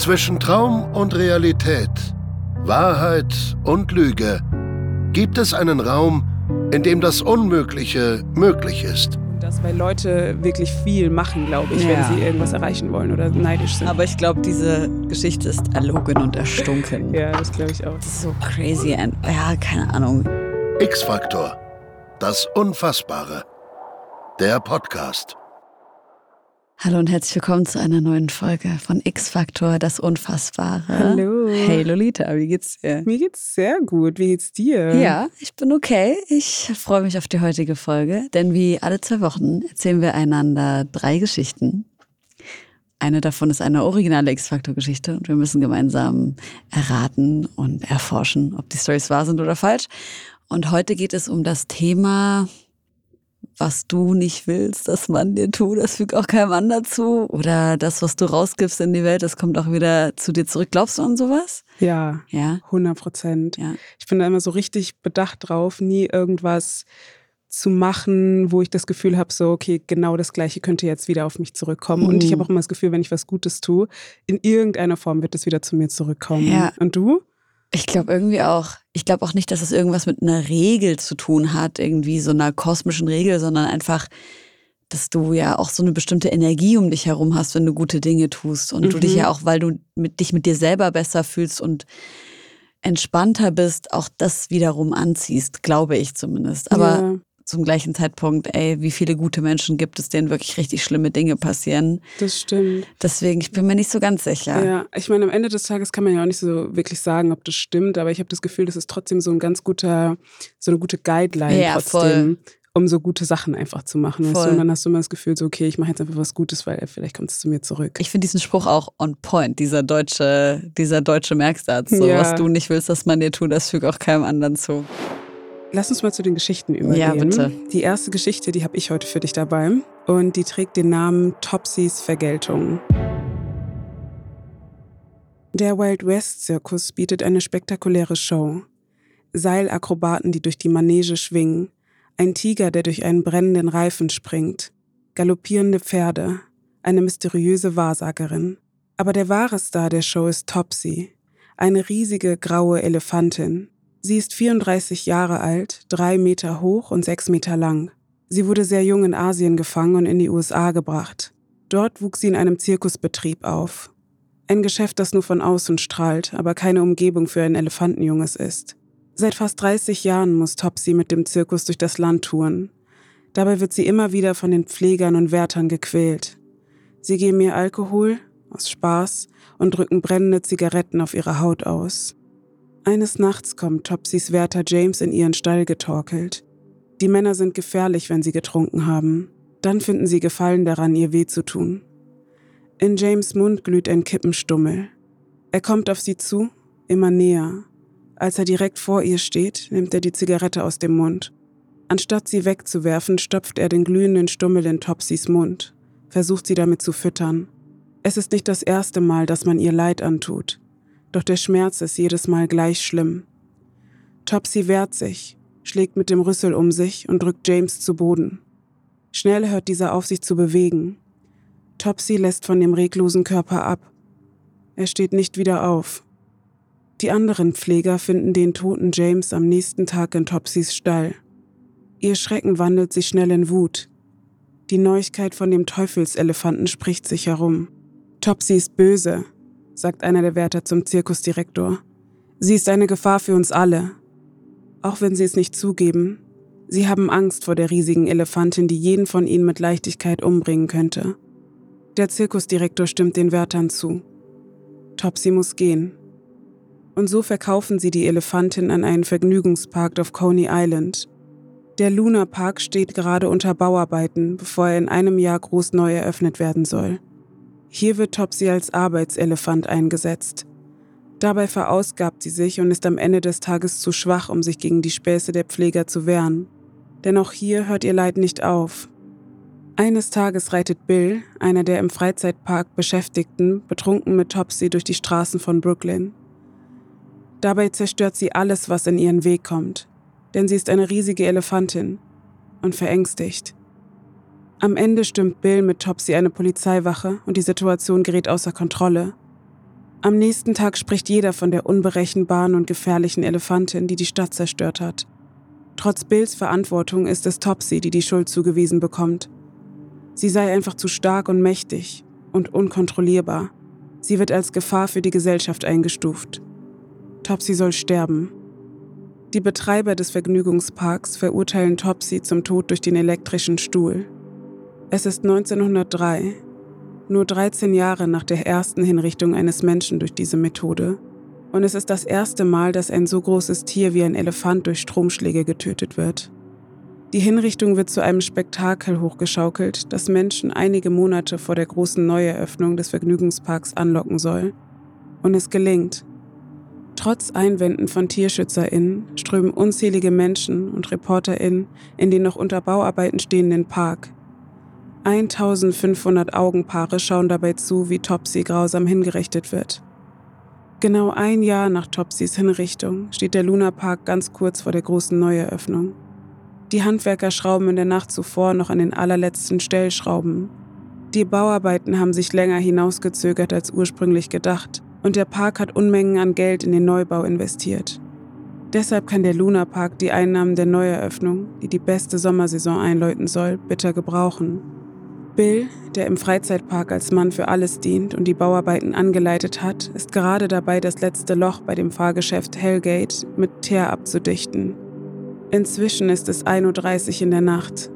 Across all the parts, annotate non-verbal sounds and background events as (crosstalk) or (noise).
Zwischen Traum und Realität, Wahrheit und Lüge gibt es einen Raum, in dem das Unmögliche möglich ist. Das, weil Leute wirklich viel machen, glaube ich, Ja. wenn sie irgendwas erreichen wollen oder neidisch sind. Aber ich glaube, diese Geschichte ist erlogen und erstunken. (laughs) ja, das glaube ich auch. Das ist so crazy. And, ja, keine Ahnung. X-Faktor. Das Unfassbare. Der Podcast. Hallo und herzlich willkommen zu einer neuen Folge von X-Faktor, das Unfassbare. Hallo. Hey Lolita, wie geht's dir? Mir geht's sehr gut. Wie geht's dir? Ja, ich bin okay. Ich freue mich auf die heutige Folge, denn wie alle zwei Wochen erzählen wir einander drei Geschichten. Eine davon ist eine originale X-Faktor-Geschichte und wir müssen gemeinsam erraten und erforschen, ob die Stories wahr sind oder falsch. Und heute geht es um das Thema, was du nicht willst, dass man dir tut, das fügt auch keinem anderen zu. Oder das, was du rausgibst in die Welt, das kommt auch wieder zu dir zurück. Glaubst du an sowas? Ja, Ja. 100 Prozent. Ja. Ich bin da immer so richtig bedacht drauf, nie irgendwas zu machen, wo ich das Gefühl habe, so, okay, genau das Gleiche könnte jetzt wieder auf mich zurückkommen. Und ich Mhm. habe auch immer das Gefühl, wenn ich was Gutes tue, in irgendeiner Form wird es wieder zu mir zurückkommen. Ja. Und du? Ich glaube irgendwie auch. Ich glaube auch nicht, dass es irgendwas mit einer Regel zu tun hat, irgendwie so einer kosmischen Regel, sondern einfach, dass du ja auch so eine bestimmte Energie um dich herum hast, wenn du gute Dinge tust. Und du Mhm. dich ja auch, weil du mit, dich mit dir selber besser fühlst und entspannter bist, auch das wiederum anziehst, glaube ich zumindest. Aber ja, zum gleichen Zeitpunkt, ey, wie viele gute Menschen gibt es, denen wirklich richtig schlimme Dinge passieren. das stimmt. Deswegen, ich bin mir nicht so ganz sicher. Ja. ich meine, am Ende des Tages kann man ja auch nicht so wirklich sagen, ob das stimmt, aber ich habe das Gefühl, das ist trotzdem so ein ganz guter, so eine gute Guideline Ja, trotzdem, um so gute Sachen einfach zu machen. Weißt Voll. du? Und dann hast du immer das Gefühl, so, okay, ich mache jetzt einfach was Gutes, weil vielleicht kommt es zu mir zurück. Ich finde diesen Spruch auch on point, dieser deutsche, dieser deutsche Merksatz. So, Ja. was du nicht willst, dass man dir tut, das fügt auch keinem anderen zu. Lass uns mal zu den Geschichten übergehen. Ja, bitte. Die erste Geschichte, die habe ich heute für dich dabei und die trägt den Namen Topsys Vergeltung. Der Wild West Zirkus bietet eine spektakuläre Show. Seilakrobaten, die durch die Manege schwingen, ein Tiger, der durch einen brennenden Reifen springt, galoppierende Pferde, eine mysteriöse Wahrsagerin. Aber der wahre Star der Show ist Topsy, eine riesige graue Elefantin. Sie ist 34 Jahre alt, drei Meter hoch und sechs Meter lang. Sie wurde sehr jung in Asien gefangen und in die USA gebracht. Dort wuchs sie in einem Zirkusbetrieb auf. Ein Geschäft, das nur von außen strahlt, aber keine Umgebung für ein Elefantenjunges ist. Seit fast 30 Jahren muss Topsy mit dem Zirkus durch das Land touren. Dabei wird sie immer wieder von den Pflegern und Wärtern gequält. Sie geben ihr Alkohol aus Spaß und drücken brennende Zigaretten auf ihre Haut aus. Eines Nachts kommt Topsys Wärter James in ihren Stall getorkelt. Die Männer sind gefährlich, wenn sie getrunken haben. Dann finden sie Gefallen daran, ihr weh zu tun. In James Mund glüht ein Kippenstummel. Er kommt auf sie zu, immer näher. Als er direkt vor ihr steht, nimmt er die Zigarette aus dem Mund. Anstatt sie wegzuwerfen, stopft er den glühenden Stummel in Topsys Mund, versucht sie damit zu füttern. Es ist nicht das erste Mal, dass man ihr Leid antut. Doch der Schmerz ist jedes Mal gleich schlimm. Topsy wehrt sich, schlägt mit dem Rüssel um sich und drückt James zu Boden. Schnell hört dieser auf, sich zu bewegen. Topsy lässt von dem reglosen Körper ab. Er steht nicht wieder auf. Die anderen Pfleger finden den toten James am nächsten Tag in Topsys Stall. Ihr Schrecken wandelt sich schnell in Wut. Die Neuigkeit von dem Teufelselefanten spricht sich herum. Topsy ist böse, sagt einer der Wärter zum Zirkusdirektor. Sie ist eine Gefahr für uns alle. Auch wenn sie es nicht zugeben, sie haben Angst vor der riesigen Elefantin, die jeden von ihnen mit Leichtigkeit umbringen könnte. Der Zirkusdirektor stimmt den Wärtern zu. Topsy muss gehen. Und so verkaufen sie die Elefantin an einen Vergnügungspark auf Coney Island. Der Luna Park steht gerade unter Bauarbeiten, bevor er in einem Jahr groß neu eröffnet werden soll. Hier wird Topsy als Arbeitselefant eingesetzt. Dabei verausgabt sie sich und ist am Ende des Tages zu schwach, um sich gegen die Späße der Pfleger zu wehren. Denn auch hier hört ihr Leid nicht auf. Eines Tages reitet Bill, einer der im Freizeitpark Beschäftigten, betrunken mit Topsy durch die Straßen von Brooklyn. Dabei zerstört sie alles, was in ihren Weg kommt, denn sie ist eine riesige Elefantin und verängstigt. Am Ende stimmt Bill mit Topsy eine Polizeiwache und die Situation gerät außer Kontrolle. Am nächsten Tag spricht jeder von der unberechenbaren und gefährlichen Elefantin, die die Stadt zerstört hat. Trotz Bills Verantwortung ist es Topsy, die die Schuld zugewiesen bekommt. Sie sei einfach zu stark und mächtig und unkontrollierbar. Sie wird als Gefahr für die Gesellschaft eingestuft. Topsy soll sterben. Die Betreiber des Vergnügungsparks verurteilen Topsy zum Tod durch den elektrischen Stuhl. Es ist 1903, nur 13 Jahre nach der ersten Hinrichtung eines Menschen durch diese Methode. Und es ist das erste Mal, dass ein so großes Tier wie ein Elefant durch Stromschläge getötet wird. Die Hinrichtung wird zu einem Spektakel hochgeschaukelt, das Menschen einige Monate vor der großen Neueröffnung des Vergnügungsparks anlocken soll. Und es gelingt. Trotz Einwänden von TierschützerInnen strömen unzählige Menschen und ReporterInnen in den noch unter Bauarbeiten stehenden Park. 1500 Augenpaare schauen dabei zu, wie Topsy grausam hingerichtet wird. Genau ein Jahr nach Topsys Hinrichtung steht der Luna Park ganz kurz vor der großen Neueröffnung. Die Handwerker schrauben in der Nacht zuvor noch an den allerletzten Stellschrauben. Die Bauarbeiten haben sich länger hinausgezögert als ursprünglich gedacht und der Park hat Unmengen an Geld in den Neubau investiert. Deshalb kann der Luna Park die Einnahmen der Neueröffnung, die die beste Sommersaison einläuten soll, bitter gebrauchen. Bill, der im Freizeitpark als Mann für alles dient und die Bauarbeiten angeleitet hat, ist gerade dabei, das letzte Loch bei dem Fahrgeschäft Hellgate mit Teer abzudichten. Inzwischen ist es 1.30 Uhr in der Nacht.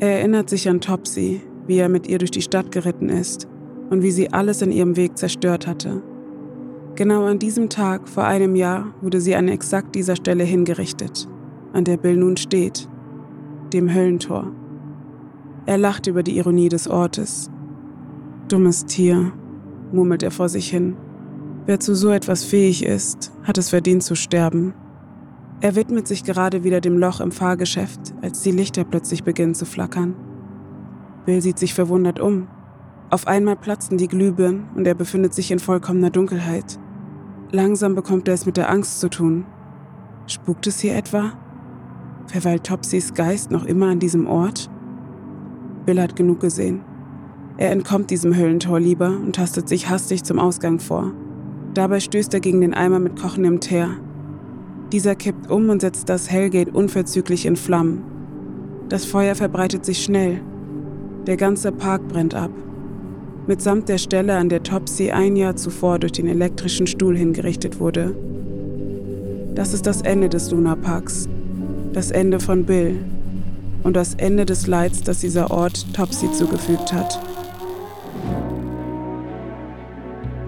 Er erinnert sich an Topsy, wie er mit ihr durch die Stadt geritten ist und wie sie alles in ihrem Weg zerstört hatte. Genau an diesem Tag vor einem Jahr wurde sie an exakt dieser Stelle hingerichtet, an der Bill nun steht, dem Höllentor. Er lacht über die Ironie des Ortes. Dummes Tier, murmelt er vor sich hin. Wer zu so etwas fähig ist, hat es verdient zu sterben. Er widmet sich gerade wieder dem Loch im Fahrgeschäft, als die Lichter plötzlich beginnen zu flackern. Bill sieht sich verwundert um. Auf einmal platzen die Glühbirnen und er befindet sich in vollkommener Dunkelheit. Langsam bekommt er es mit der Angst zu tun. Spukt es hier etwa? Verweilt Topsys Geist noch immer an diesem Ort? Bill hat genug gesehen. Er entkommt diesem Höllentor lieber und tastet sich hastig zum Ausgang vor. Dabei stößt er gegen den Eimer mit kochendem Teer. Dieser kippt um und setzt das Hellgate unverzüglich in Flammen. Das Feuer verbreitet sich schnell. Der ganze Park brennt ab mitsamt der Stelle, an der Topsy ein Jahr zuvor durch den elektrischen Stuhl hingerichtet wurde. Das ist das Ende des Lunaparks, das Ende von Bill und das Ende des Leids, das dieser Ort Topsy zugefügt hat.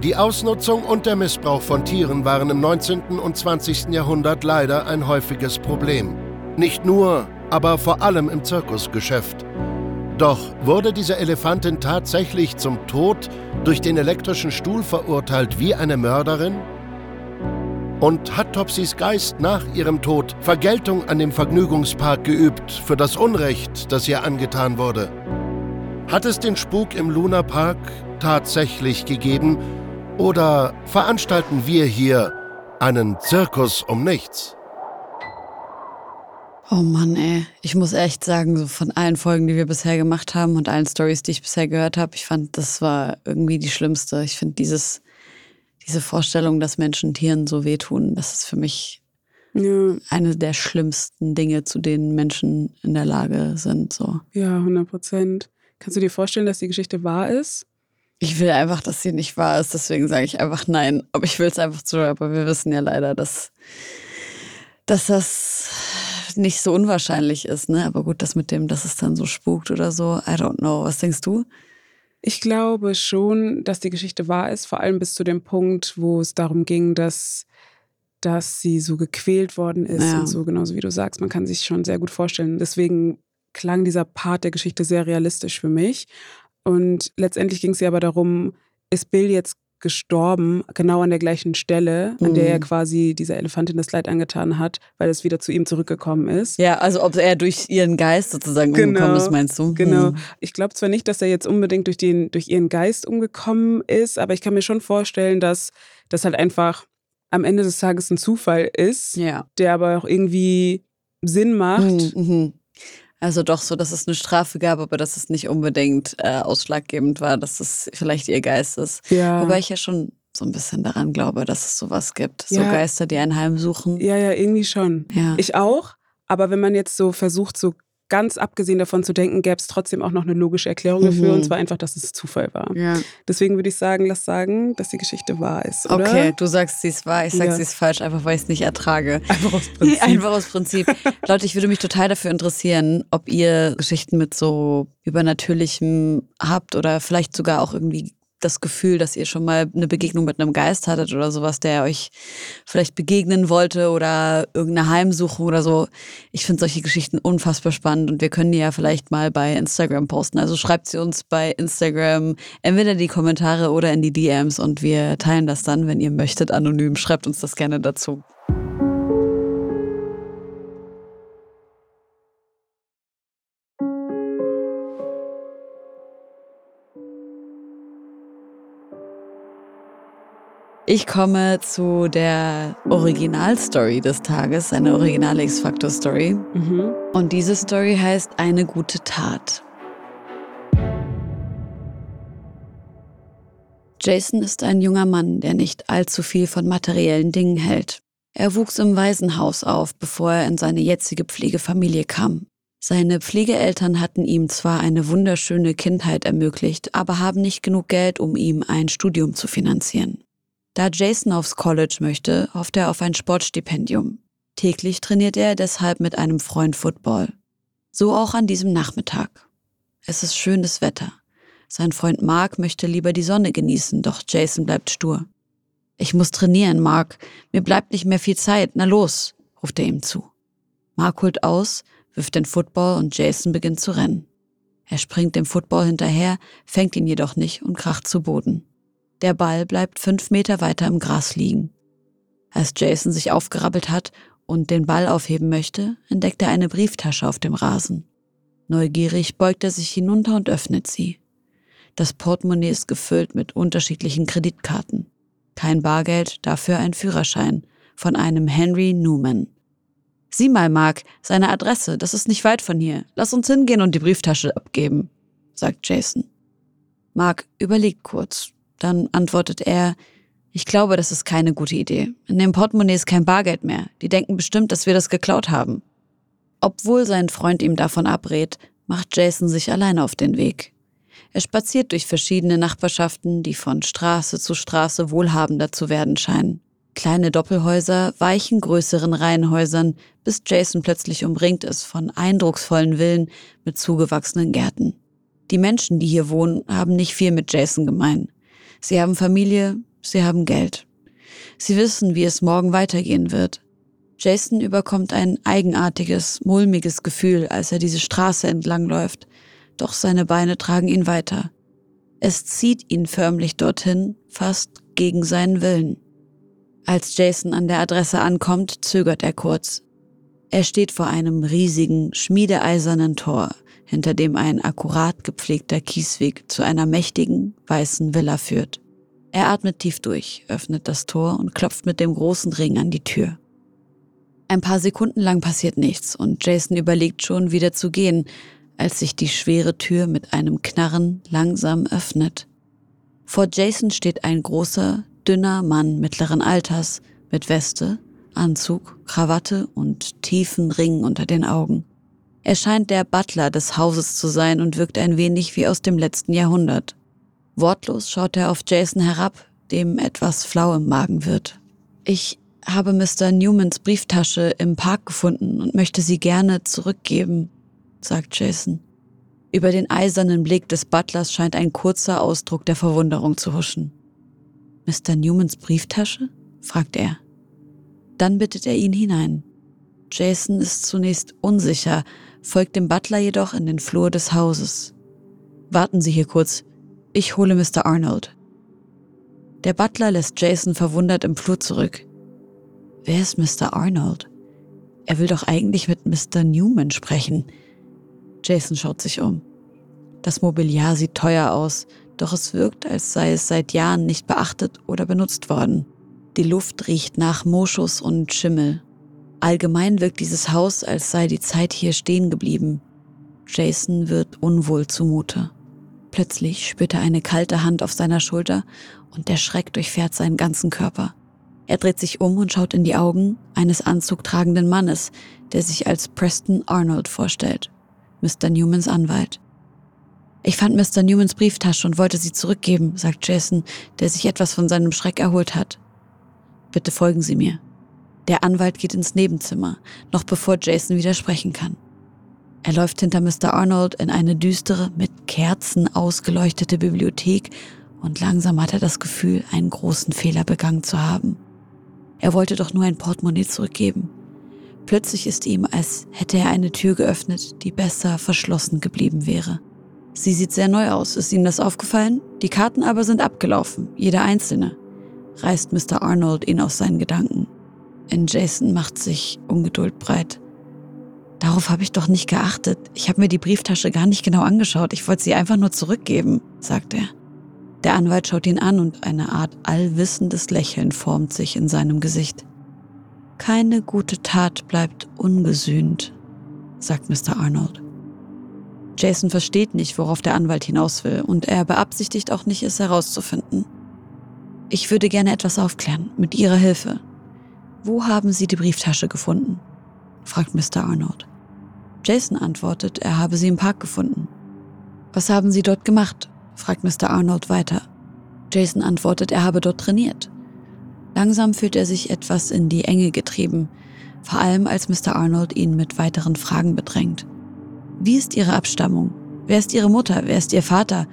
Die Ausnutzung und der Missbrauch von Tieren waren im 19. und 20. Jahrhundert leider ein häufiges Problem. Nicht nur, aber vor allem im Zirkusgeschäft. Doch wurde diese Elefantin tatsächlich zum Tod durch den elektrischen Stuhl verurteilt wie eine Mörderin? Und hat Topsys Geist nach ihrem Tod Vergeltung an dem Vergnügungspark geübt für das Unrecht, das ihr angetan wurde? Hat es den Spuk im Luna Park tatsächlich gegeben oder veranstalten wir hier einen Zirkus um nichts? Oh Mann, ey. Ich muss echt sagen, so von allen Folgen, die wir bisher gemacht haben und allen Stories, die ich bisher gehört habe, ich fand, das war irgendwie die schlimmste. Ich finde dieses, diese Vorstellung, dass Menschen Tieren so wehtun, das ist für mich ja. eine der schlimmsten Dinge, zu denen Menschen in der Lage sind. So. Ja, 100 Prozent. Kannst du dir vorstellen, dass die Geschichte wahr ist? Ich will einfach, dass sie nicht wahr ist, deswegen sage ich einfach nein. Aber ich will es einfach zu, aber wir wissen ja leider, dass, dass das nicht so unwahrscheinlich ist, ne? Aber gut, das mit dem, dass es dann so spukt oder so, I don't know. Was denkst du? Ich glaube schon, dass die Geschichte wahr ist, vor allem bis zu dem Punkt, wo es darum ging, dass, dass sie so gequält worden ist ja. und so, genauso wie du sagst. Man kann sich schon sehr gut vorstellen. Deswegen klang dieser Part der Geschichte sehr realistisch für mich. Und letztendlich ging es ja aber darum, ist Bill jetzt gestorben, genau an der gleichen Stelle, an der er mhm. quasi dieser Elefantin das Leid angetan hat, weil es wieder zu ihm zurückgekommen ist. Ja, also ob er durch ihren Geist sozusagen genau, umgekommen ist, meinst du? Genau. Hm. Ich glaube zwar nicht, dass er jetzt unbedingt durch, den, durch ihren Geist umgekommen ist, aber ich kann mir schon vorstellen, dass das halt einfach am Ende des Tages ein Zufall ist, ja. der aber auch irgendwie Sinn macht. Mhm. mhm. Also doch so, dass es eine Strafe gab, aber dass es nicht unbedingt äh, ausschlaggebend war, dass es vielleicht ihr Geist ist. Ja. Wobei ich ja schon so ein bisschen daran glaube, dass es sowas gibt. So Ja. Geister, die einen heimsuchen. Ja, ja, irgendwie schon. Ja. Ich auch. Aber wenn man jetzt so versucht, so ganz abgesehen davon zu denken, gäbe es trotzdem auch noch eine logische Erklärung dafür. Mhm. Und zwar einfach, dass es Zufall war. ja. Deswegen würde ich sagen, lass sagen, dass die Geschichte wahr ist, oder? Okay, du sagst, sie ist wahr, ich sag, Ja. sie ist falsch, einfach weil ich es nicht ertrage. (laughs) Einfach aus (laughs) Prinzip. Einfach aus Prinzip. Leute, ich würde mich total dafür interessieren, ob ihr Geschichten mit so Übernatürlichem habt oder vielleicht sogar auch irgendwie das Gefühl, dass ihr schon mal eine Begegnung mit einem Geist hattet oder sowas, der euch vielleicht begegnen wollte oder irgendeine Heimsuchung oder so. Ich finde solche Geschichten unfassbar spannend und wir können die ja vielleicht mal bei Instagram posten. Also schreibt sie uns bei Instagram entweder in die Kommentare oder in die DMs und wir teilen das dann, wenn ihr möchtet, anonym. Schreibt uns das gerne dazu. Ich komme zu der Originalstory des Tages, eine originale X-Factor-Story. Mhm. Und diese Story heißt Eine gute Tat. Jason ist ein junger Mann, der nicht allzu viel von materiellen Dingen hält. Er wuchs im Waisenhaus auf, bevor er in seine jetzige Pflegefamilie kam. Seine Pflegeeltern hatten ihm zwar eine wunderschöne Kindheit ermöglicht, aber haben nicht genug Geld, um ihm ein Studium zu finanzieren. Da Jason aufs College möchte, hofft er auf ein Sportstipendium. Täglich trainiert er deshalb mit einem Freund Football. So auch an diesem Nachmittag. Es ist schönes Wetter. Sein Freund Mark möchte lieber die Sonne genießen, doch Jason bleibt stur. Ich muss trainieren, Mark. Mir bleibt nicht mehr viel Zeit. Na los, ruft er ihm zu. Mark holt aus, wirft den Football und Jason beginnt zu rennen. Er springt dem Football hinterher, fängt ihn jedoch nicht und kracht zu Boden. Der Ball bleibt fünf Meter weiter im Gras liegen. Als Jason sich aufgerappelt hat und den Ball aufheben möchte, entdeckt er eine Brieftasche auf dem Rasen. Neugierig beugt er sich hinunter und öffnet sie. Das Portemonnaie ist gefüllt mit unterschiedlichen Kreditkarten. Kein Bargeld, dafür ein Führerschein von einem Henry Newman. Sieh mal, Mark, seine Adresse, das ist nicht weit von hier. Lass uns hingehen und die Brieftasche abgeben, sagt Jason. Mark überlegt kurz. Dann antwortet er, ich glaube, das ist keine gute Idee. In dem Portemonnaie ist kein Bargeld mehr. Die denken bestimmt, dass wir das geklaut haben. Obwohl sein Freund ihm davon abrät, macht Jason sich alleine auf den Weg. Er spaziert durch verschiedene Nachbarschaften, die von Straße zu Straße wohlhabender zu werden scheinen. Kleine Doppelhäuser weichen größeren Reihenhäusern, bis Jason plötzlich umringt ist von eindrucksvollen Villen mit zugewachsenen Gärten. Die Menschen, die hier wohnen, haben nicht viel mit Jason gemein. Sie haben Familie, sie haben Geld. Sie wissen, wie es morgen weitergehen wird. Jason überkommt ein eigenartiges, mulmiges Gefühl, als er diese Straße entlangläuft, doch seine Beine tragen ihn weiter. Es zieht ihn förmlich dorthin, fast gegen seinen Willen. Als Jason an der Adresse ankommt, zögert er kurz. Er steht vor einem riesigen, schmiedeeisernen Tor, hinter dem ein akkurat gepflegter Kiesweg zu einer mächtigen, weißen Villa führt. Er atmet tief durch, öffnet das Tor und klopft mit dem großen Ring an die Tür. Ein paar Sekunden lang passiert nichts und Jason überlegt schon, wieder zu gehen, als sich die schwere Tür mit einem Knarren langsam öffnet. Vor Jason steht ein großer, dünner Mann mittleren Alters mit Weste, Anzug, Krawatte und tiefen Ringen unter den Augen. Er scheint der Butler des Hauses zu sein und wirkt ein wenig wie aus dem letzten Jahrhundert. Wortlos schaut er auf Jason herab, dem etwas flau im Magen wird. Ich habe Mr. Newmans Brieftasche im Park gefunden und möchte sie gerne zurückgeben, sagt Jason. Über den eisernen Blick des Butlers scheint ein kurzer Ausdruck der Verwunderung zu huschen. Mr. Newmans Brieftasche? fragt er. Dann bittet er ihn hinein. Jason ist zunächst unsicher, folgt dem Butler jedoch in den Flur des Hauses. Warten Sie hier kurz, ich hole Mr. Arnold. Der Butler lässt Jason verwundert im Flur zurück. Wer ist Mr. Arnold? Er will doch eigentlich mit Mr. Newman sprechen. Jason schaut sich um. Das Mobiliar sieht teuer aus, doch es wirkt, als sei es seit Jahren nicht beachtet oder benutzt worden. Die Luft riecht nach Moschus und Schimmel. Allgemein wirkt dieses Haus, als sei die Zeit hier stehen geblieben. Jason wird unwohl zumute. Plötzlich spürt er eine kalte Hand auf seiner Schulter und der Schreck durchfährt seinen ganzen Körper. Er dreht sich um und schaut in die Augen eines anzugtragenden Mannes, der sich als Preston Arnold vorstellt, Mr. Newmans Anwalt. Ich fand Mr. Newmans Brieftasche und wollte sie zurückgeben, sagt Jason, der sich etwas von seinem Schreck erholt hat. Bitte folgen Sie mir. Der Anwalt geht ins Nebenzimmer, noch bevor Jason widersprechen kann. Er läuft hinter Mr. Arnold in eine düstere, mit Kerzen ausgeleuchtete Bibliothek und langsam hat er das Gefühl, einen großen Fehler begangen zu haben. Er wollte doch nur ein Portemonnaie zurückgeben. Plötzlich ist ihm, als hätte er eine Tür geöffnet, die besser verschlossen geblieben wäre. Sie sieht sehr neu aus. Ist Ihnen das aufgefallen? Die Karten aber sind abgelaufen, jeder einzelne. Reißt Mr. Arnold ihn aus seinen Gedanken. In Jason macht sich Ungeduld breit. Darauf habe ich doch nicht geachtet. Ich habe mir die Brieftasche gar nicht genau angeschaut. Ich wollte sie einfach nur zurückgeben, sagt er. Der Anwalt schaut ihn an und eine Art allwissendes Lächeln formt sich in seinem Gesicht. Keine gute Tat bleibt ungesühnt, sagt Mr. Arnold. Jason versteht nicht, worauf der Anwalt hinaus will, und er beabsichtigt auch nicht, es herauszufinden. Ich würde gerne etwas aufklären, mit Ihrer Hilfe. Wo haben Sie die Brieftasche gefunden? fragt Mr. Arnold. Jason antwortet, er habe sie im Park gefunden. Was haben Sie dort gemacht? fragt Mr. Arnold weiter. Jason antwortet, er habe dort trainiert. Langsam fühlt er sich etwas in die Enge getrieben, vor allem als Mr. Arnold ihn mit weiteren Fragen bedrängt. Wie ist Ihre Abstammung? Wer ist Ihre Mutter? Wer ist Ihr Vater?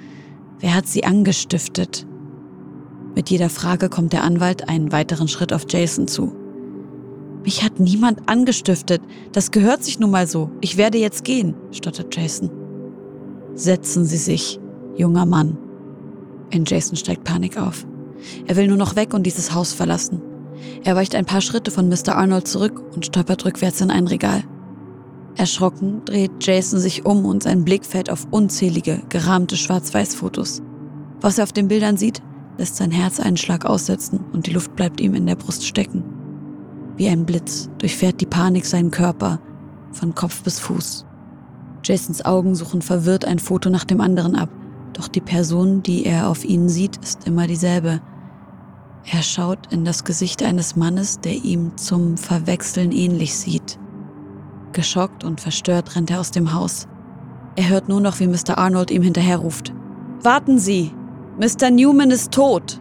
Wer hat Sie angestiftet? Mit jeder Frage kommt der Anwalt einen weiteren Schritt auf Jason zu. Mich hat niemand angestiftet. Das gehört sich nun mal so. Ich werde jetzt gehen, stottert Jason. Setzen Sie sich, junger Mann. In Jason steigt Panik auf. Er will nur noch weg und dieses Haus verlassen. Er weicht ein paar Schritte von Mr. Arnold zurück und stolpert rückwärts in ein Regal. Erschrocken dreht Jason sich um und sein Blick fällt auf unzählige, gerahmte Schwarz-Weiß-Fotos. Was er auf den Bildern sieht, lässt sein Herz einen Schlag aussetzen und die Luft bleibt ihm in der Brust stecken. Wie ein Blitz durchfährt die Panik seinen Körper von Kopf bis Fuß. Jasons Augen suchen verwirrt ein Foto nach dem anderen ab, doch die Person, die er auf ihnen sieht, ist immer dieselbe. Er schaut in das Gesicht eines Mannes, der ihm zum Verwechseln ähnlich sieht. Geschockt und verstört rennt er aus dem Haus. Er hört nur noch, wie Mr. Arnold ihm hinterherruft. Warten Sie! Mr. Newman ist tot!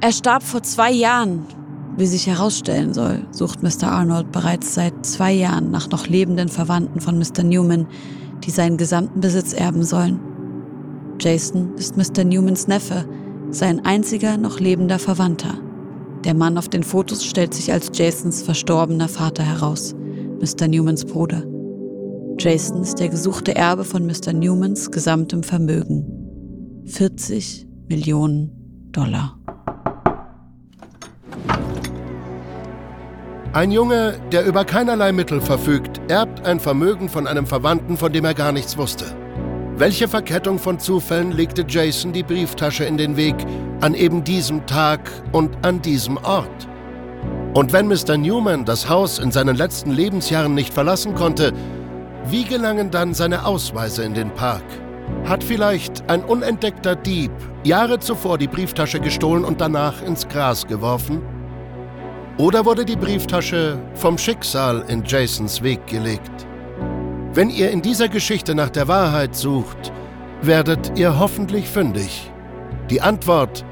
Er starb vor zwei Jahren. Wie sich herausstellen soll, sucht Mr. Arnold bereits seit zwei Jahren nach noch lebenden Verwandten von Mr. Newman, die seinen gesamten Besitz erben sollen. Jason ist Mr. Newmans Neffe, sein einziger noch lebender Verwandter. Der Mann auf den Fotos stellt sich als Jasons verstorbener Vater heraus, Mr. Newmans Bruder. Jason ist der gesuchte Erbe von Mr. Newmans gesamtem Vermögen. 40 Millionen Dollar. Ein Junge, der über keinerlei Mittel verfügt, erbt ein Vermögen von einem Verwandten, von dem er gar nichts wusste. Welche Verkettung von Zufällen legte Jason die Brieftasche in den Weg an eben diesem Tag und an diesem Ort? Und wenn Mr. Newman das Haus in seinen letzten Lebensjahren nicht verlassen konnte, wie gelangen dann seine Ausweise in den Park? Hat vielleicht ein unentdeckter Dieb Jahre zuvor die Brieftasche gestohlen und danach ins Gras geworfen? Oder wurde die Brieftasche vom Schicksal in Jasons Weg gelegt? Wenn ihr in dieser Geschichte nach der Wahrheit sucht, werdet ihr hoffentlich fündig. Die Antwort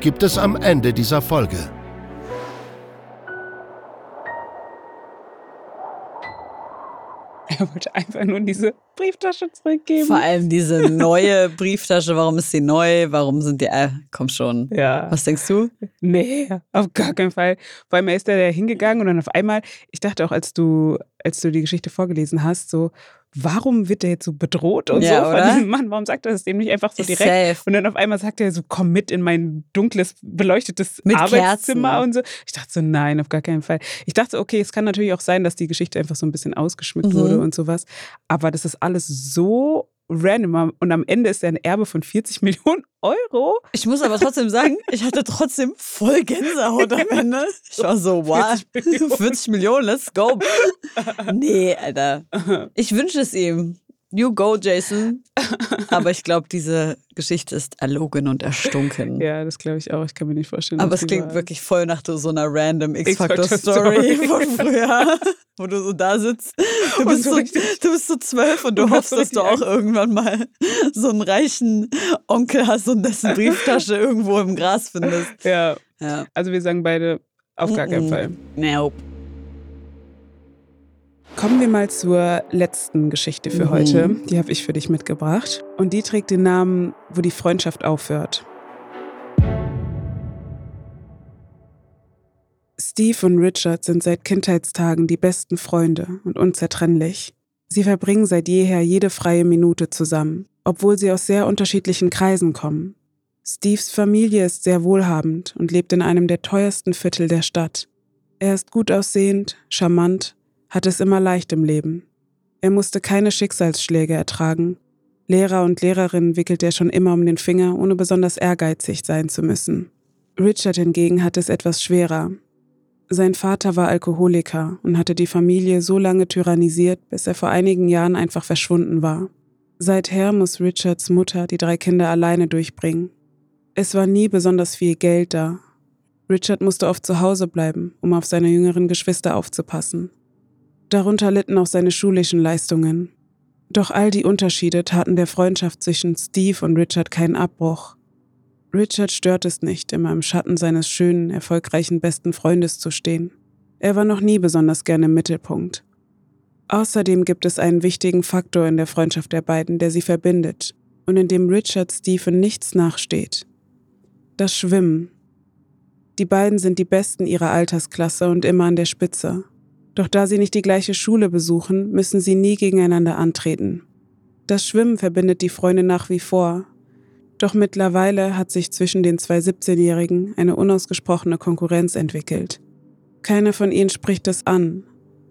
gibt es am Ende dieser Folge. (laughs) Er wollte einfach nur diese Brieftasche zurückgeben. Vor allem diese neue Brieftasche. Warum ist sie neu? Warum sind die. Äh, komm schon. Ja. Was denkst du? Nee, auf gar keinen Fall. Vor allem er ist da hingegangen und dann auf einmal, ich dachte auch, als du, als du die Geschichte vorgelesen hast, so, warum wird der jetzt so bedroht und Ja, so oder? von diesem Mann? Warum sagt er das dem nicht einfach so direkt? Safe. Und dann auf einmal sagt er so, komm mit in mein dunkles, beleuchtetes Mit Arbeitszimmer Kerzen. und so. Ich dachte so, nein, auf gar keinen Fall. Ich dachte, okay, es kann natürlich auch sein, dass die Geschichte einfach so ein bisschen ausgeschmückt Mhm. wurde und sowas. Aber das ist alles so random. Und am Ende ist er ein Erbe von 40 Millionen Euro. Ich muss aber trotzdem sagen, ich hatte trotzdem voll Gänsehaut am Ende. Ich war so, (laughs) wow, 40 Millionen. (laughs) 40 Millionen, let's go. (laughs) Nee, Alter. Ich wünsche es ihm. You go, Jason. Aber ich glaube, diese Geschichte ist erlogen und erstunken. (laughs) Ja, das glaube ich auch. Ich kann mir nicht vorstellen. Aber es klingt war. wirklich voll nach so einer random X-Factor-Story (laughs) von früher, wo du so da sitzt. (laughs) Du bist so, du bist so zwölf und du hoffst, dass du auch irgendwann mal so einen reichen Onkel hast und dessen Brieftasche irgendwo im Gras findest. Ja. ja. Also wir sagen beide auf gar keinen Fall. Nope. Kommen wir mal zur letzten Geschichte für mhm. heute. Die habe ich für dich mitgebracht. Und die trägt den Namen Wo die Freundschaft aufhört. Steve und Richard sind seit Kindheitstagen die besten Freunde und unzertrennlich. Sie verbringen seit jeher jede freie Minute zusammen, obwohl sie aus sehr unterschiedlichen Kreisen kommen. Steves Familie ist sehr wohlhabend und lebt in einem der teuersten Viertel der Stadt. Er ist gut aussehend, charmant hat es immer leicht im Leben. Er musste keine Schicksalsschläge ertragen. Lehrer und Lehrerinnen wickelte er schon immer um den Finger, ohne besonders ehrgeizig sein zu müssen. Richard hingegen hatte es etwas schwerer. Sein Vater war Alkoholiker und hatte die Familie so lange tyrannisiert, bis er vor einigen Jahren einfach verschwunden war. Seither muss Richards Mutter die drei Kinder alleine durchbringen. Es war nie besonders viel Geld da. Richard musste oft zu Hause bleiben, um auf seine jüngeren Geschwister aufzupassen. Darunter litten auch seine schulischen Leistungen. Doch all die Unterschiede taten der Freundschaft zwischen Steve und Richard keinen Abbruch. Richard stört es nicht, immer im Schatten seines schönen, erfolgreichen besten Freundes zu stehen. Er war noch nie besonders gerne im Mittelpunkt. Außerdem gibt es einen wichtigen Faktor in der Freundschaft der beiden, der sie verbindet und in dem Richard Steve in nichts nachsteht. Das Schwimmen. Die beiden sind die Besten ihrer Altersklasse und immer an der Spitze. Doch da sie nicht die gleiche Schule besuchen, müssen sie nie gegeneinander antreten. Das Schwimmen verbindet die Freunde nach wie vor. Doch mittlerweile hat sich zwischen den zwei 17-Jährigen eine unausgesprochene Konkurrenz entwickelt. Keiner von ihnen spricht es an,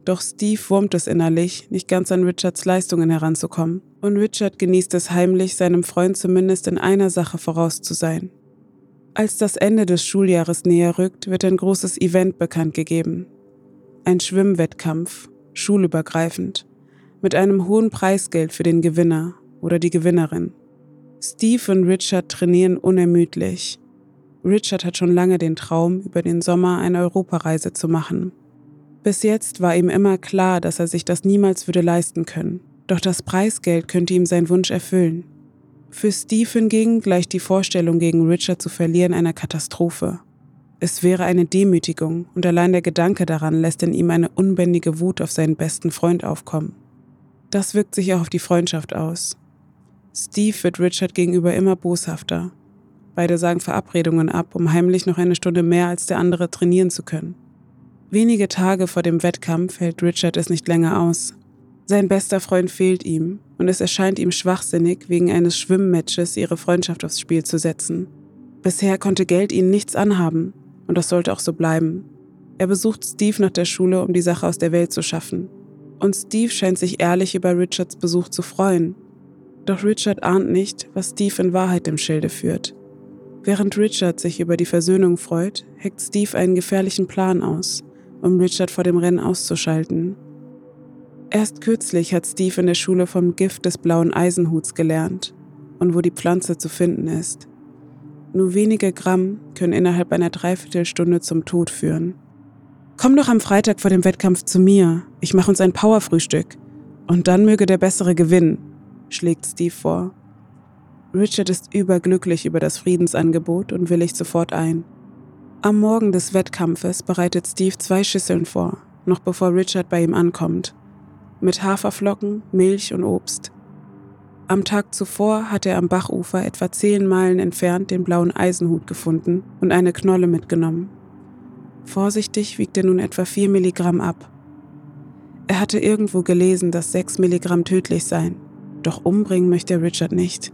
doch Steve wurmt es innerlich, nicht ganz an Richards Leistungen heranzukommen. Und Richard genießt es heimlich, seinem Freund zumindest in einer Sache voraus zu sein. Als das Ende des Schuljahres näher rückt, wird ein großes Event bekannt gegeben, ein Schwimmwettkampf, schulübergreifend, mit einem hohen Preisgeld für den Gewinner oder die Gewinnerin. Steve und Richard trainieren unermüdlich. Richard hat schon lange den Traum, über den Sommer eine Europareise zu machen. Bis jetzt war ihm immer klar, dass er sich das niemals würde leisten können. Doch das Preisgeld könnte ihm seinen Wunsch erfüllen. Für Steve hingegen gleicht die Vorstellung, gegen Richard zu verlieren, einer Katastrophe. Es wäre eine Demütigung und allein der Gedanke daran lässt in ihm eine unbändige Wut auf seinen besten Freund aufkommen. Das wirkt sich auch auf die Freundschaft aus. Steve wird Richard gegenüber immer boshafter. Beide sagen Verabredungen ab, um heimlich noch eine Stunde mehr als der andere trainieren zu können. Wenige Tage vor dem Wettkampf hält Richard es nicht länger aus. Sein bester Freund fehlt ihm und es erscheint ihm schwachsinnig, wegen eines Schwimmmatches ihre Freundschaft aufs Spiel zu setzen. Bisher konnte Geld ihnen nichts anhaben und das sollte auch so bleiben. Er besucht Steve nach der Schule, um die Sache aus der Welt zu schaffen. Und Steve scheint sich ehrlich über Richards Besuch zu freuen. Doch Richard ahnt nicht, was Steve in Wahrheit im Schilde führt. Während Richard sich über die Versöhnung freut, heckt Steve einen gefährlichen Plan aus, um Richard vor dem Rennen auszuschalten. Erst kürzlich hat Steve in der Schule vom Gift des blauen Eisenhuts gelernt und wo die Pflanze zu finden ist. Nur wenige Gramm können innerhalb einer Dreiviertelstunde zum Tod führen. Komm doch am Freitag vor dem Wettkampf zu mir. Ich mache uns ein Powerfrühstück. Und dann möge der Bessere gewinnen, schlägt Steve vor. Richard ist überglücklich über das Friedensangebot und willigt sofort ein. Am Morgen des Wettkampfes bereitet Steve zwei Schüsseln vor, noch bevor Richard bei ihm ankommt. Mit Haferflocken, Milch und Obst. Am Tag zuvor hat er am Bachufer etwa zehn Meilen entfernt den blauen Eisenhut gefunden und eine Knolle mitgenommen. Vorsichtig wiegt er nun etwa vier Milligramm ab. Er hatte irgendwo gelesen, dass sechs Milligramm tödlich seien, doch umbringen möchte er Richard nicht.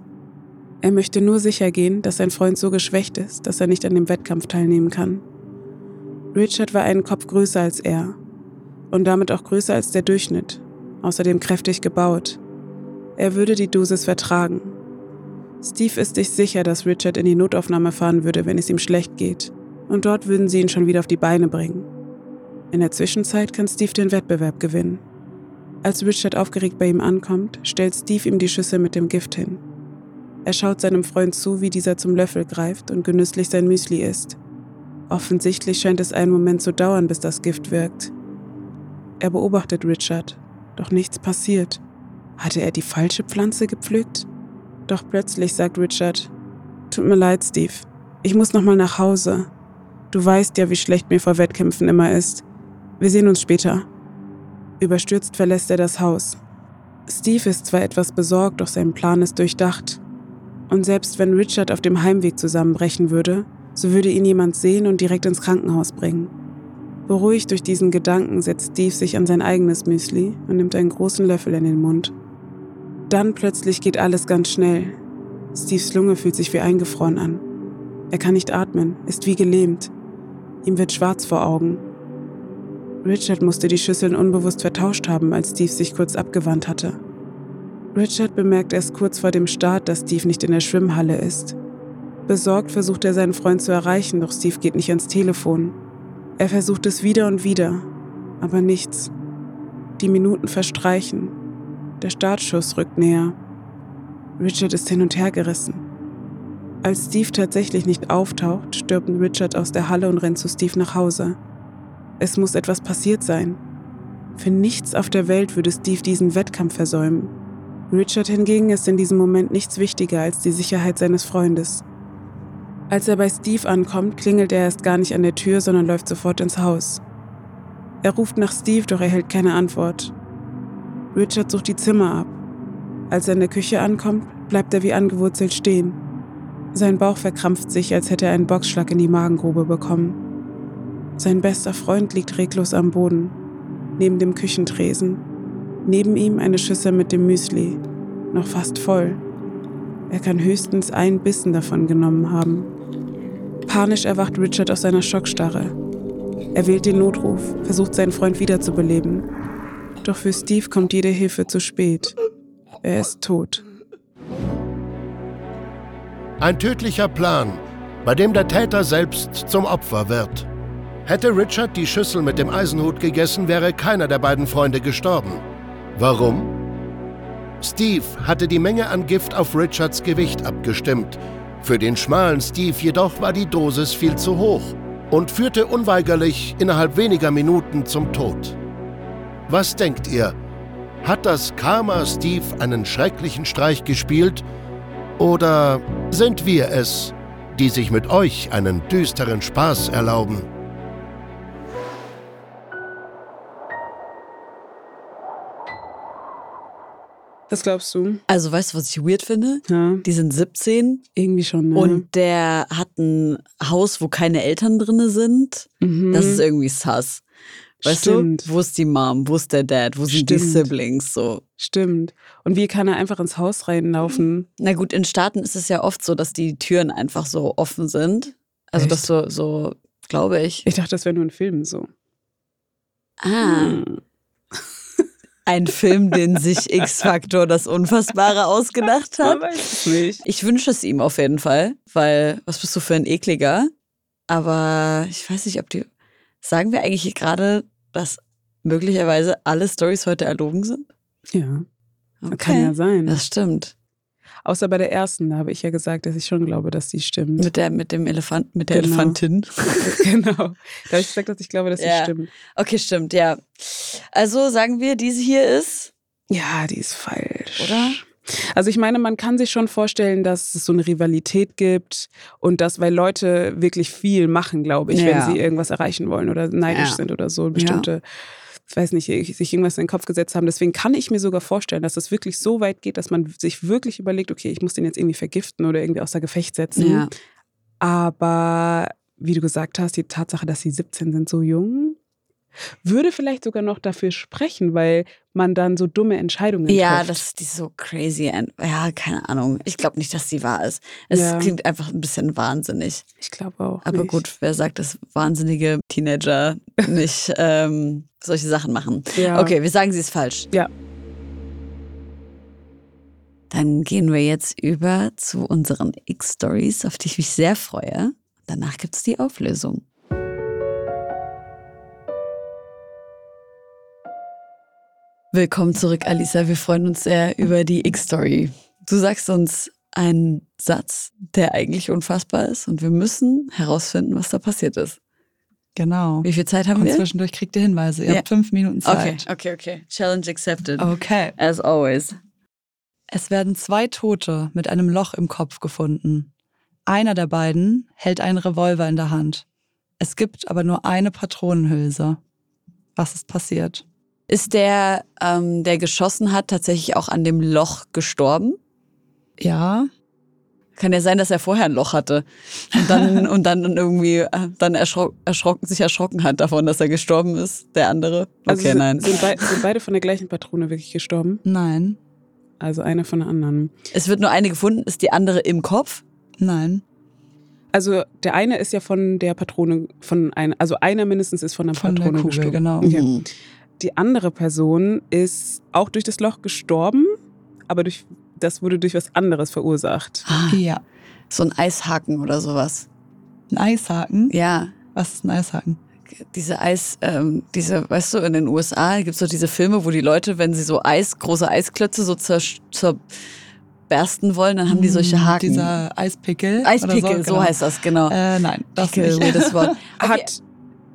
Er möchte nur sicher gehen, dass sein Freund so geschwächt ist, dass er nicht an dem Wettkampf teilnehmen kann. Richard war einen Kopf größer als er und damit auch größer als der Durchschnitt, außerdem kräftig gebaut er würde die Dosis vertragen. Steve ist sich sicher, dass Richard in die Notaufnahme fahren würde, wenn es ihm schlecht geht. Und dort würden sie ihn schon wieder auf die Beine bringen. In der Zwischenzeit kann Steve den Wettbewerb gewinnen. Als Richard aufgeregt bei ihm ankommt, stellt Steve ihm die Schüssel mit dem Gift hin. Er schaut seinem Freund zu, wie dieser zum Löffel greift und genüsslich sein Müsli isst. Offensichtlich scheint es einen Moment zu dauern, bis das Gift wirkt. Er beobachtet Richard, doch nichts passiert. Hatte er die falsche Pflanze gepflückt? Doch plötzlich sagt Richard, Tut mir leid, Steve. Ich muss nochmal nach Hause. Du weißt ja, wie schlecht mir vor Wettkämpfen immer ist. Wir sehen uns später. Überstürzt verlässt er das Haus. Steve ist zwar etwas besorgt, doch sein Plan ist durchdacht. Und selbst wenn Richard auf dem Heimweg zusammenbrechen würde, so würde ihn jemand sehen und direkt ins Krankenhaus bringen. Beruhigt durch diesen Gedanken setzt Steve sich an sein eigenes Müsli und nimmt einen großen Löffel in den Mund. Dann plötzlich geht alles ganz schnell. Steves Lunge fühlt sich wie eingefroren an. Er kann nicht atmen, ist wie gelähmt. Ihm wird schwarz vor Augen. Richard musste die Schüsseln unbewusst vertauscht haben, als Steve sich kurz abgewandt hatte. Richard bemerkt erst kurz vor dem Start, dass Steve nicht in der Schwimmhalle ist. Besorgt versucht er seinen Freund zu erreichen, doch Steve geht nicht ans Telefon. Er versucht es wieder und wieder, aber nichts. Die Minuten verstreichen. Der Startschuss rückt näher. Richard ist hin und her gerissen. Als Steve tatsächlich nicht auftaucht, stirbt Richard aus der Halle und rennt zu Steve nach Hause. Es muss etwas passiert sein. Für nichts auf der Welt würde Steve diesen Wettkampf versäumen. Richard hingegen ist in diesem Moment nichts wichtiger als die Sicherheit seines Freundes. Als er bei Steve ankommt, klingelt er erst gar nicht an der Tür, sondern läuft sofort ins Haus. Er ruft nach Steve, doch erhält keine Antwort. Richard sucht die Zimmer ab. Als er in der Küche ankommt, bleibt er wie angewurzelt stehen. Sein Bauch verkrampft sich, als hätte er einen Boxschlag in die Magengrube bekommen. Sein bester Freund liegt reglos am Boden, neben dem Küchentresen. Neben ihm eine Schüssel mit dem Müsli, noch fast voll. Er kann höchstens einen Bissen davon genommen haben. Panisch erwacht Richard aus seiner Schockstarre. Er wählt den Notruf, versucht seinen Freund wiederzubeleben. Doch für Steve kommt jede Hilfe zu spät. Er ist tot. Ein tödlicher Plan, bei dem der Täter selbst zum Opfer wird. Hätte Richard die Schüssel mit dem Eisenhut gegessen, wäre keiner der beiden Freunde gestorben. Warum? Steve hatte die Menge an Gift auf Richards Gewicht abgestimmt. Für den schmalen Steve jedoch war die Dosis viel zu hoch und führte unweigerlich innerhalb weniger Minuten zum Tod. Was denkt ihr? Hat das Karma Steve einen schrecklichen Streich gespielt? Oder sind wir es, die sich mit euch einen düsteren Spaß erlauben? Was glaubst du? Also, weißt du, was ich weird finde? Ja, Die sind 17 irgendwie schon. Ne? und der hat ein Haus, wo keine Eltern drin sind. mhm. Das ist irgendwie sass. Weißt Stimmt. du, wo ist die Mom, wo ist der Dad, wo sind die Stimmt. Siblings so? Stimmt. Und wie kann er einfach ins Haus reinlaufen? Na gut, in Staaten ist es ja oft so, dass die Türen einfach so offen sind. Also Echt? das so, so glaube ich. Ich dachte, das wäre nur ein Film so. Ah, Hm. ein Film, den sich (laughs) X-Factor das Unfassbare ausgedacht hat. Man weiß es nicht. Ich wünsche es ihm auf jeden Fall, weil was bist du für ein ekliger? Aber ich weiß nicht, ob die. Sagen wir eigentlich gerade, dass möglicherweise alle Stories heute erlogen sind? Ja, Okay. kann ja sein. Das stimmt. Außer bei der ersten, da habe ich ja gesagt, dass ich schon glaube, dass die stimmt. Mit der, mit dem Elefant, mit der Genau. Elefantin. (laughs) (laughs) genau. Da habe ich gesagt, dass ich glaube, dass sie Ja. stimmt. Okay, stimmt, ja. Also sagen wir, diese hier ist, Ja, die ist falsch. oder? Also ich meine, man kann sich schon vorstellen, dass es so eine Rivalität gibt und dass, weil Leute wirklich viel machen, glaube ich, Ja. wenn sie irgendwas erreichen wollen oder neidisch Ja. sind oder so, bestimmte, ich weiß nicht, sich irgendwas in den Kopf gesetzt haben. Deswegen kann ich mir sogar vorstellen, dass es wirklich so weit geht, dass man sich wirklich überlegt, okay, ich muss den jetzt irgendwie vergiften oder irgendwie außer Gefecht setzen. Ja. Aber wie du gesagt hast, die Tatsache, dass sie 17 sind, so jung, würde vielleicht sogar noch dafür sprechen, weil man dann so dumme Entscheidungen Ja, trifft. das die ist so crazy. Ja, keine Ahnung. Ich glaube nicht, dass sie wahr ist. Es Ja. klingt einfach ein bisschen wahnsinnig. Ich glaube auch. Aber nicht. gut, wer sagt, dass wahnsinnige Teenager (laughs) nicht ähm, solche Sachen machen? Ja. Okay, wir sagen, sie ist falsch. Ja. Dann gehen wir jetzt über zu unseren X-Stories, auf die ich mich sehr freue. Danach gibt es die Auflösung. Willkommen zurück, Alisa. Wir freuen uns sehr über die X-Story. Du sagst uns einen Satz, der eigentlich unfassbar ist und wir müssen herausfinden, was da passiert ist. Genau. Wie viel Zeit haben Und wir? zwischendurch kriegt ihr Hinweise. Ihr Ja. habt fünf Minuten Okay, Zeit. okay, okay. Challenge accepted. Okay. As always. Es werden zwei Tote mit einem Loch im Kopf gefunden. Einer der beiden hält einen Revolver in der Hand. Es gibt aber nur eine Patronenhülse. Was ist passiert? Ist der, ähm, der geschossen hat, tatsächlich auch an dem Loch gestorben? Ja, Kann ja sein, dass er vorher ein Loch hatte und dann, (laughs) und dann irgendwie äh, dann erschrock, erschrocken, sich erschrocken hat davon, dass er gestorben ist, der andere. Also Okay, sind, nein. Sind, bei, sind beide von der gleichen Patrone wirklich gestorben? nein, Also einer von der anderen. Es wird nur eine gefunden, ist die andere im Kopf? nein. Also der eine ist ja von der Patrone, von einer, also einer mindestens ist von der Von der Patrone Kugel, gestorben. genau. Okay. Mhm. Die andere Person ist auch durch das Loch gestorben, aber durch, das wurde durch was anderes verursacht. Ah, Ja. so ein Eishaken oder sowas. Ein Eishaken? Ja. Was ist ein Eishaken? Diese Eis, ähm, diese, weißt du, in den USA gibt es so diese Filme, wo die Leute, wenn sie so Eis, große Eisklötze so zur, zur bersten wollen, dann haben die solche Hm, Haken. Dieser Eispickel. Eispickel, oder so, genau. heißt das, genau. Äh, nein, das Pickel, nicht. weirdes Wort. (laughs) Okay. Hat,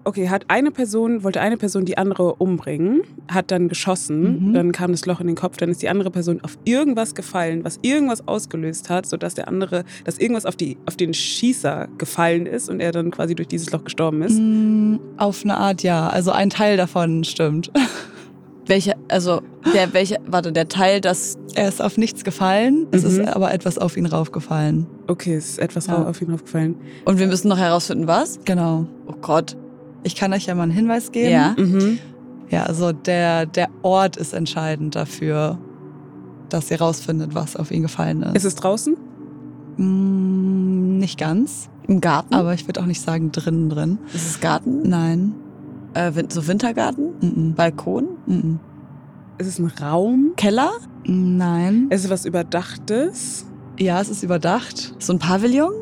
okay, hat eine Person, wollte eine Person die andere umbringen, hat dann geschossen, Mhm. dann kam das Loch in den Kopf, dann ist die andere Person auf irgendwas gefallen, was irgendwas ausgelöst hat, sodass der andere, dass irgendwas auf, die, auf den Schießer gefallen ist und er dann quasi durch dieses Loch gestorben ist. Mm, Auf eine Art ja. Also ein Teil davon stimmt. (laughs) Welche, also, der, welche, warte, der Teil, das, Er ist auf nichts gefallen, es Mhm. ist aber etwas auf ihn raufgefallen. Okay, es ist etwas Ja. auf ihn aufgefallen. und wir müssen noch herausfinden, was? Genau. Oh Gott. Ich kann euch ja mal einen Hinweis geben. Ja. Mhm. Ja, also der, der Ort ist entscheidend dafür, dass ihr rausfindet, was auf ihn gefallen ist. Ist es draußen? Mm, nicht ganz, Im Garten? aber ich würde auch nicht sagen drinnen drin. ist es Garten? Nein. Äh, so Wintergarten? Mm Balkon? -mm. Mm Ist es ein Raum? Keller? -mm. Nein. Ist es was Überdachtes? Ja, es ist überdacht. So ein Pavillon?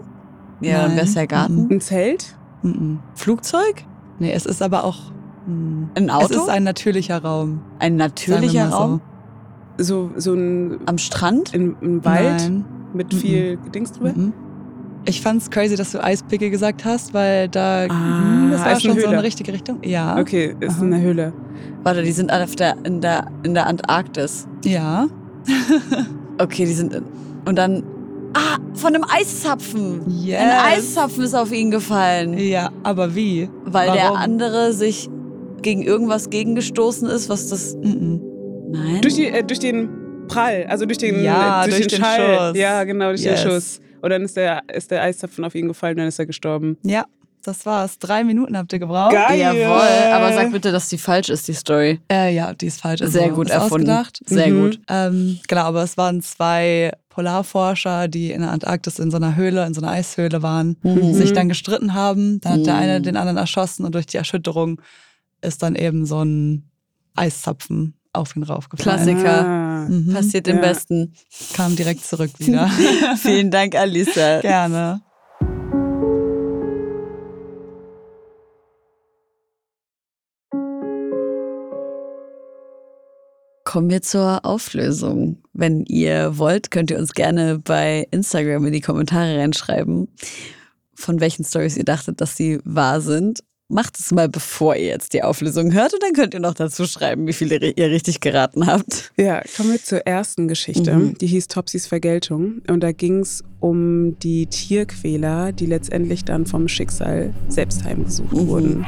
Ja, dann Nein. wäre es ja Garten. Ein Zelt? -mm. Flugzeug? Nee, es ist aber auch. mm, Ein Es Auto? ist ein natürlicher Raum. ein natürlicher Raum? So, so ein, Am Strand? in, ein Wald Nein. mit Mhm. viel Dings drüber? Mhm. Ich fand's crazy, dass du Eispickel gesagt hast, weil da Ah, mm, das war ist schon eine so in Höhle. die richtige Richtung. Ja. Okay, ist Aha. in der Höhle. Warte, die sind auf der, in, der, in der Antarktis. Ja. (laughs) Okay, die sind. In, und dann. Ah, von einem Eiszapfen. Yes. Ein Eiszapfen ist auf ihn gefallen. Ja, aber wie? Weil der Warum? andere sich gegen irgendwas gegengestoßen ist, was das. Mhm. Nein. Durch, die, äh, durch den Prall, also durch den, Ja, äh, durch durch den, den Schall. Schuss. Ja, genau, durch Yes. den Schuss. Und dann ist der, ist der Eiszapfen auf ihn gefallen, dann ist er gestorben. Ja, das war's. Drei Minuten habt ihr gebraucht. Geil. Jawohl, aber sag bitte, dass die falsch ist, die Story. Äh, ja, die ist falsch. Also, Sehr gut ist erfunden. Ausgedacht. Sehr Mhm. gut. Ähm, genau, aber es waren zwei Polarforscher, die in der Antarktis in so einer Höhle, in so einer Eishöhle waren, Mhm. sich dann gestritten haben. Dann hat der Mhm. eine den anderen erschossen und durch die Erschütterung ist dann eben so ein Eiszapfen auf ihn raufgefallen. Klassiker. Ah. Mhm. Passiert dem Ja. Besten. Kam direkt zurück wieder. (laughs) Vielen Dank, Alisa. Gerne. Kommen wir zur Auflösung. Wenn ihr wollt, könnt ihr uns gerne bei Instagram in die Kommentare reinschreiben, von welchen Stories ihr dachtet, dass sie wahr sind. Macht es mal, bevor ihr jetzt die Auflösung hört und dann könnt ihr noch dazu schreiben, wie viele ihr richtig geraten habt. Ja, kommen wir zur ersten Geschichte. Mhm. Die hieß Topsys Vergeltung. Und da ging es um die Tierquäler, die letztendlich dann vom Schicksal selbst heimgesucht Mhm. wurden.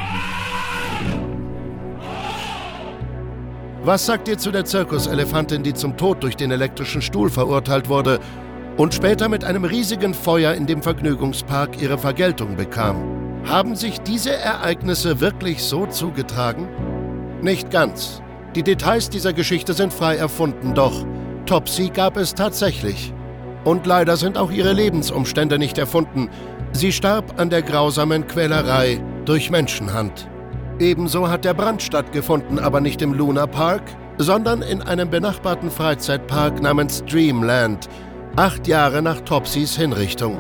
Was sagt ihr zu der Zirkuselefantin, die zum Tod durch den elektrischen Stuhl verurteilt wurde und später mit einem riesigen Feuer in dem Vergnügungspark ihre Vergeltung bekam? Haben sich diese Ereignisse wirklich so zugetragen? Nicht ganz. Die Details dieser Geschichte sind frei erfunden, doch Topsy gab es tatsächlich. Und leider sind auch ihre Lebensumstände nicht erfunden. Sie starb an der grausamen Quälerei durch Menschenhand. Ebenso hat der Brand stattgefunden, aber nicht im Luna Park, sondern in einem benachbarten Freizeitpark namens Dreamland, acht Jahre nach Topsys Hinrichtung.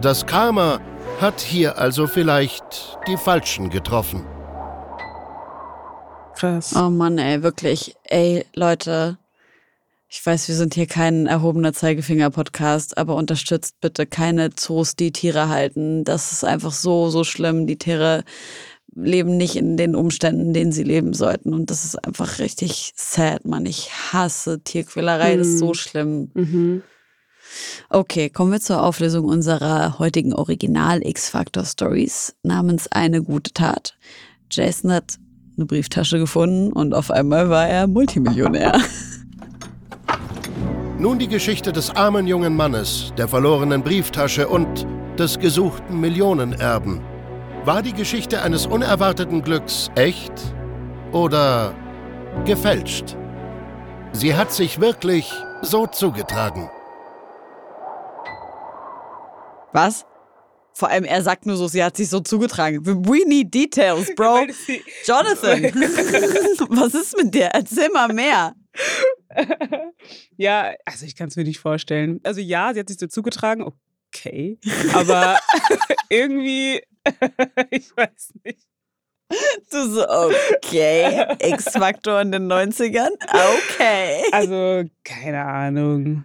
Das Karma hat hier also vielleicht die Falschen getroffen. Krass. Oh Mann, ey, wirklich. Ey, Leute, ich weiß, wir sind hier kein erhobener Zeigefinger-Podcast, aber unterstützt bitte keine Zoos, die Tiere halten. Das ist einfach so, so schlimm. Die Tiere leben nicht in den Umständen, in denen sie leben sollten. Und das ist einfach richtig sad, Mann. Ich hasse Tierquälerei. Das ist so schlimm. Mhm. Okay, kommen wir zur Auflösung unserer heutigen Original-X-Factor-Stories namens Eine gute Tat. Jason hat eine Brieftasche gefunden und auf einmal war er Multimillionär. (laughs) Nun die Geschichte des armen jungen Mannes, der verlorenen Brieftasche und des gesuchten Millionenerben. War die Geschichte eines unerwarteten Glücks echt oder gefälscht? Sie hat sich wirklich so zugetragen. Was? Vor allem, er sagt nur so, sie hat sich so zugetragen. We need details, Bro. (laughs) Jonathan, (laughs) was ist mit dir? Erzähl mal mehr. ja, also ich kann es mir nicht vorstellen. Also ja, sie hat sich so zugetragen, okay. Aber (laughs) irgendwie, (laughs) ich weiß nicht. Du so, okay. (laughs) X-Faktor in den 90ern? Okay. Also, keine Ahnung.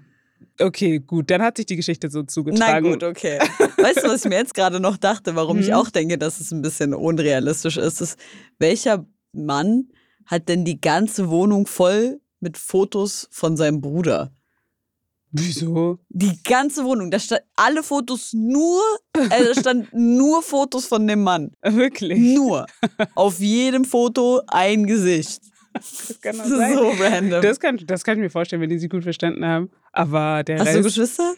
Okay, gut, dann hat sich die Geschichte so zugetragen. Na gut, okay. Weißt du, was ich mir jetzt gerade noch dachte, warum Mhm. ich auch denke, dass es ein bisschen unrealistisch ist, ist, welcher Mann hat denn die ganze Wohnung voll mit Fotos von seinem Bruder? Wieso? Die ganze Wohnung, da stand alle Fotos nur, äh, da stand (laughs) nur Fotos von dem Mann. Wirklich? Nur. Auf jedem Foto ein Gesicht. Das kann (laughs) So sein. random. Das kann, das kann ich mir vorstellen, wenn die sich gut verstanden haben. Aber der Hast du Rest. Geschwister?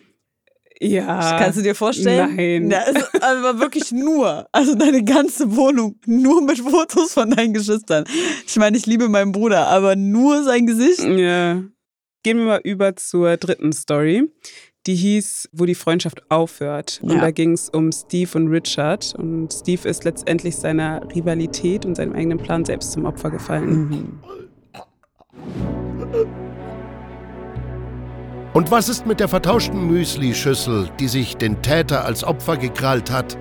ja. Kannst du dir vorstellen? Nein. Ja, also, aber wirklich nur. Also deine ganze Wohnung nur mit Fotos von deinen Geschwistern. Ich meine, ich liebe meinen Bruder, aber nur sein Gesicht. Ja. Gehen wir mal über zur dritten Story. Die hieß, wo die Freundschaft aufhört. Und Ja. da ging es um Steve und Richard. Und Steve ist letztendlich seiner Rivalität und seinem eigenen Plan selbst zum Opfer gefallen. Und was ist mit der vertauschten Müsli-Schüssel, die sich den Täter als Opfer gekrallt hat?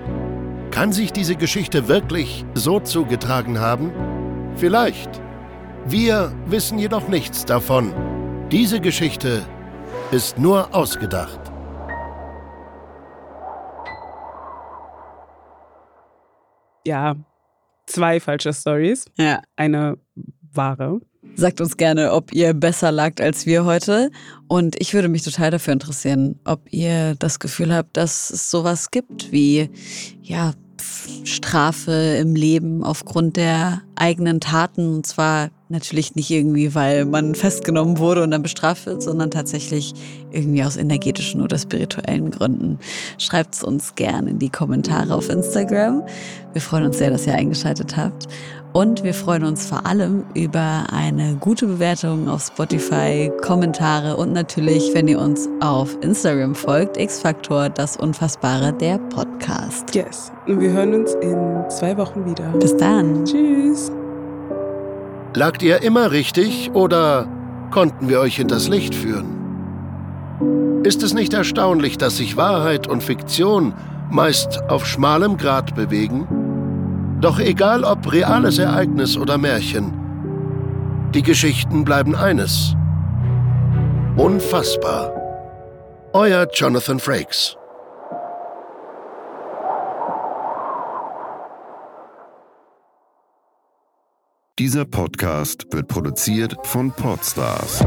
Kann sich diese Geschichte wirklich so zugetragen haben? Vielleicht. Wir wissen jedoch nichts davon. Diese Geschichte ist nur ausgedacht. Ja, zwei falsche Stories. Ja. Eine wahre. Sagt uns gerne, ob ihr besser lagt als wir heute. Und ich würde mich total dafür interessieren, ob ihr das Gefühl habt, dass es sowas gibt wie, ja, Strafe im Leben aufgrund der eigenen Taten. Und zwar natürlich nicht irgendwie, weil man festgenommen wurde und dann bestraft wird, sondern tatsächlich irgendwie aus energetischen oder spirituellen Gründen. Schreibt es uns gerne in die Kommentare auf Instagram. Wir freuen uns sehr, dass ihr eingeschaltet habt. Und wir freuen uns vor allem über eine gute Bewertung auf Spotify, Kommentare und natürlich, wenn ihr uns auf Instagram folgt, X-Faktor, das Unfassbare, der Podcast. Yes. Und wir hören uns in zwei Wochen wieder. Bis dann. Tschüss. Lagt ihr immer richtig oder konnten wir euch hinters Licht führen? Ist es nicht erstaunlich, dass sich Wahrheit und Fiktion meist auf schmalem Grat bewegen? Doch egal ob reales Ereignis oder Märchen, die Geschichten bleiben eines. Unfassbar. Euer Jonathan Frakes. Dieser Podcast wird produziert von Podstars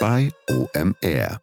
bei OMR.